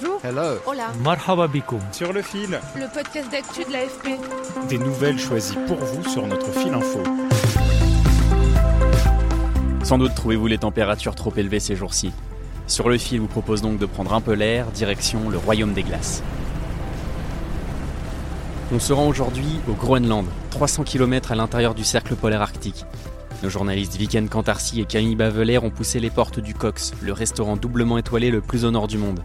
Bonjour. Hello. Hola. Marhaba bikoum. Sur le fil, Le podcast d'actu de l'AFP. des nouvelles choisies pour vous sur notre fil info. Sans doute trouvez-vous les températures trop élevées ces jours-ci. Sur le fil vous propose donc de prendre un peu l'air, direction le royaume des glaces. On se rend aujourd'hui au Groenland, 300 km à l'intérieur du cercle polaire arctique. Nos journalistes Viken Cantarcy et Camille Baveler ont poussé les portes du Cox, le restaurant doublement étoilé le plus au nord du monde.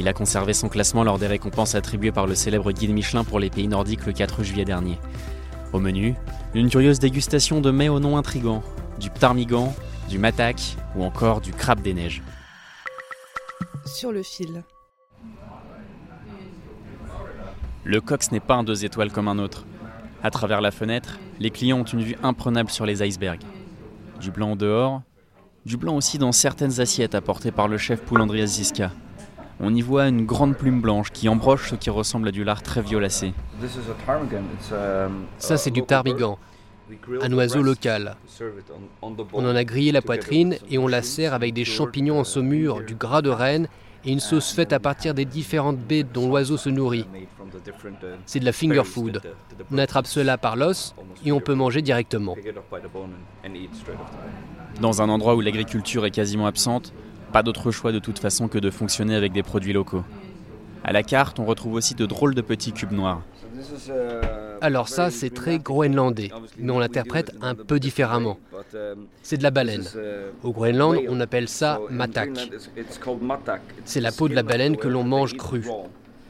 Il a conservé son classement lors des récompenses attribuées par le célèbre guide Michelin pour les pays nordiques le 4 juillet dernier. Au menu, une curieuse dégustation de mets au nom intrigant, du ptarmigan, du matak ou encore du crabe des neiges. Sur le fil. Le Cox n'est pas un deux étoiles comme un autre. À travers la fenêtre, les clients ont une vue imprenable sur les icebergs. Du blanc au dehors, du blanc aussi dans certaines assiettes apportées par le chef Poulandrias Ziska. On y voit une grande plume blanche qui embroche ce qui ressemble à du lard très violacé. Ça, c'est du ptarmigan, un oiseau local. On en a grillé la poitrine et on la sert avec des champignons en saumure, du gras de renne et une sauce faite à partir des différentes baies dont l'oiseau se nourrit. C'est de la finger food. On attrape cela par l'os et on peut manger directement. Dans un endroit où l'agriculture est quasiment absente, pas d'autre choix de toute façon que de fonctionner avec des produits locaux. À la carte, on retrouve aussi de drôles de petits cubes noirs. Alors ça, c'est très groenlandais, mais on l'interprète un peu différemment. C'est de la baleine. Au Groenland, on appelle ça matak. C'est la peau de la baleine que l'on mange crue.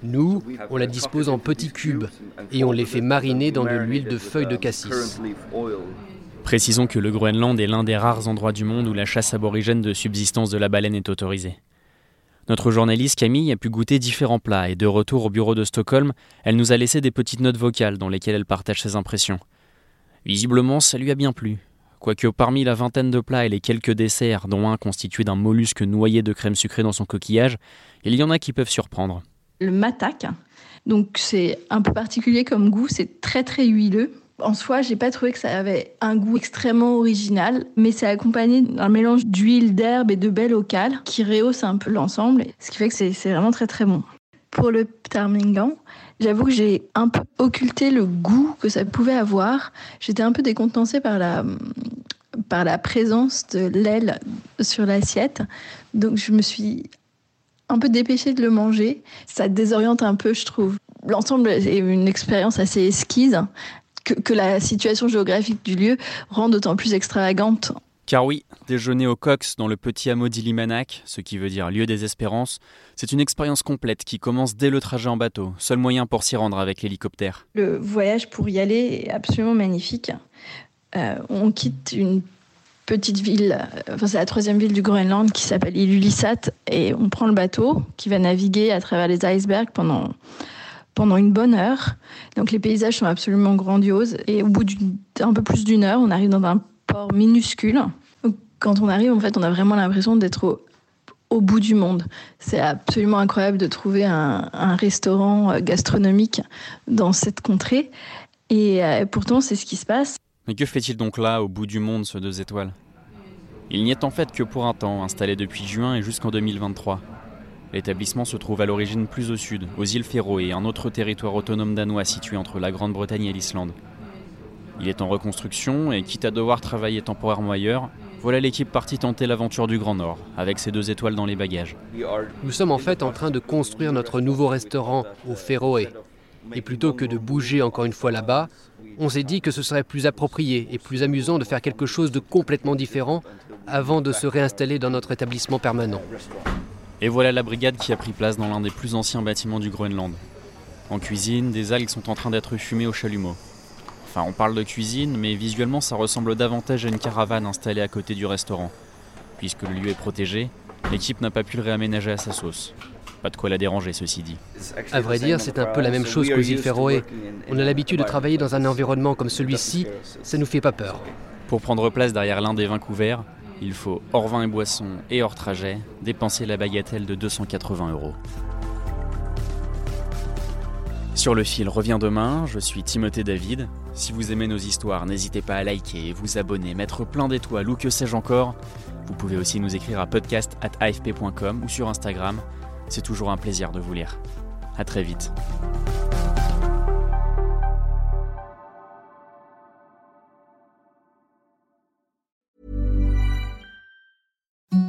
Nous, on la dispose en petits cubes et on les fait mariner dans de l'huile de feuilles de cassis. Précisons que le Groenland est l'un des rares endroits du monde où la chasse aborigène de subsistance de la baleine est autorisée. Notre journaliste Camille a pu goûter différents plats et de retour au bureau de Stockholm, elle nous a laissé des petites notes vocales dans lesquelles elle partage ses impressions. Visiblement, ça lui a bien plu. Quoique parmi la vingtaine de plats et les quelques desserts, dont un constitué d'un mollusque noyé de crème sucrée dans son coquillage, il y en a qui peuvent surprendre. le matak. Donc c'est un peu particulier comme goût, c'est très très huileux. En soi, j'ai pas trouvé que ça avait un goût extrêmement original, mais c'est accompagné d'un mélange d'huile, d'herbe et de baies locales qui rehausse un peu l'ensemble, ce qui fait que c'est vraiment très très bon. Pour le ptarmigan, j'avoue que j'ai un peu occulté le goût que ça pouvait avoir. J'étais un peu décontenancée par la, par la présence de l'aile sur l'assiette, donc je me suis un peu dépêchée de le manger. Ça désoriente un peu, je trouve. L'ensemble est une expérience assez esquisse que, que la situation géographique du lieu rend d'autant plus extravagante. Car oui, déjeuner au Cox dans le petit hameau d'Ilimanak, ce qui veut dire lieu des espérances, c'est une expérience complète qui commence dès le trajet en bateau, seul moyen pour s'y rendre avec l'hélicoptère. Le voyage pour y aller est absolument magnifique. Euh, on quitte une petite ville, euh, enfin c'est la troisième ville du Groenland qui s'appelle Ilulissat et on prend le bateau qui va naviguer à travers les icebergs pendant pendant une bonne heure. Donc les paysages sont absolument grandioses et au bout d'un peu plus d'une heure, on arrive dans un port minuscule. Quand on arrive, en fait, on a vraiment l'impression d'être au, bout du monde. C'est absolument incroyable de trouver un, un restaurant euh, gastronomique dans cette contrée. Et euh, pourtant, c'est ce qui se passe. Mais que fait-il donc là, au bout du monde, ce deux étoiles? Il n'y est en fait que pour un temps, installé depuis juin et jusqu'en 2023. L'établissement se trouve à l'origine plus au sud, aux îles Féroé, un autre territoire autonome danois situé entre la Grande-Bretagne et l'Islande. Il est en reconstruction et quitte à devoir travailler temporairement ailleurs, voilà l'équipe partie tenter l'aventure du Grand Nord, avec ses deux étoiles dans les bagages. Nous sommes en fait en train de construire notre nouveau restaurant au Féroé. Et plutôt que de bouger encore une fois là-bas, on s'est dit que ce serait plus approprié et plus amusant de faire quelque chose de complètement différent avant de se réinstaller dans notre établissement permanent. Et voilà la brigade qui a pris place dans l'un des plus anciens bâtiments du Groenland. En cuisine, des algues sont en train d'être fumées au chalumeau. Enfin, on parle de cuisine, mais visuellement ça ressemble davantage à une caravane installée à côté du restaurant. Puisque le lieu est protégé, l'équipe n'a pas pu le réaménager à sa sauce. Pas de quoi la déranger, ceci dit. À vrai dire, c'est un peu la même chose qu'aux îles Féroé. On a l'habitude de travailler dans un environnement comme celui-ci, ça nous fait pas peur. Pour prendre place derrière l'un des vins couverts, il faut hors vin et boisson et hors trajet dépenser la bagatelle de 280 euros. Sur le fil revient demain, je suis Timothée David. Si vous aimez nos histoires, n'hésitez pas à liker, vous abonner, mettre plein d'étoiles ou que sais-je encore. Vous pouvez aussi nous écrire à podcast.afp.com ou sur Instagram. C'est toujours un plaisir de vous lire. À très vite.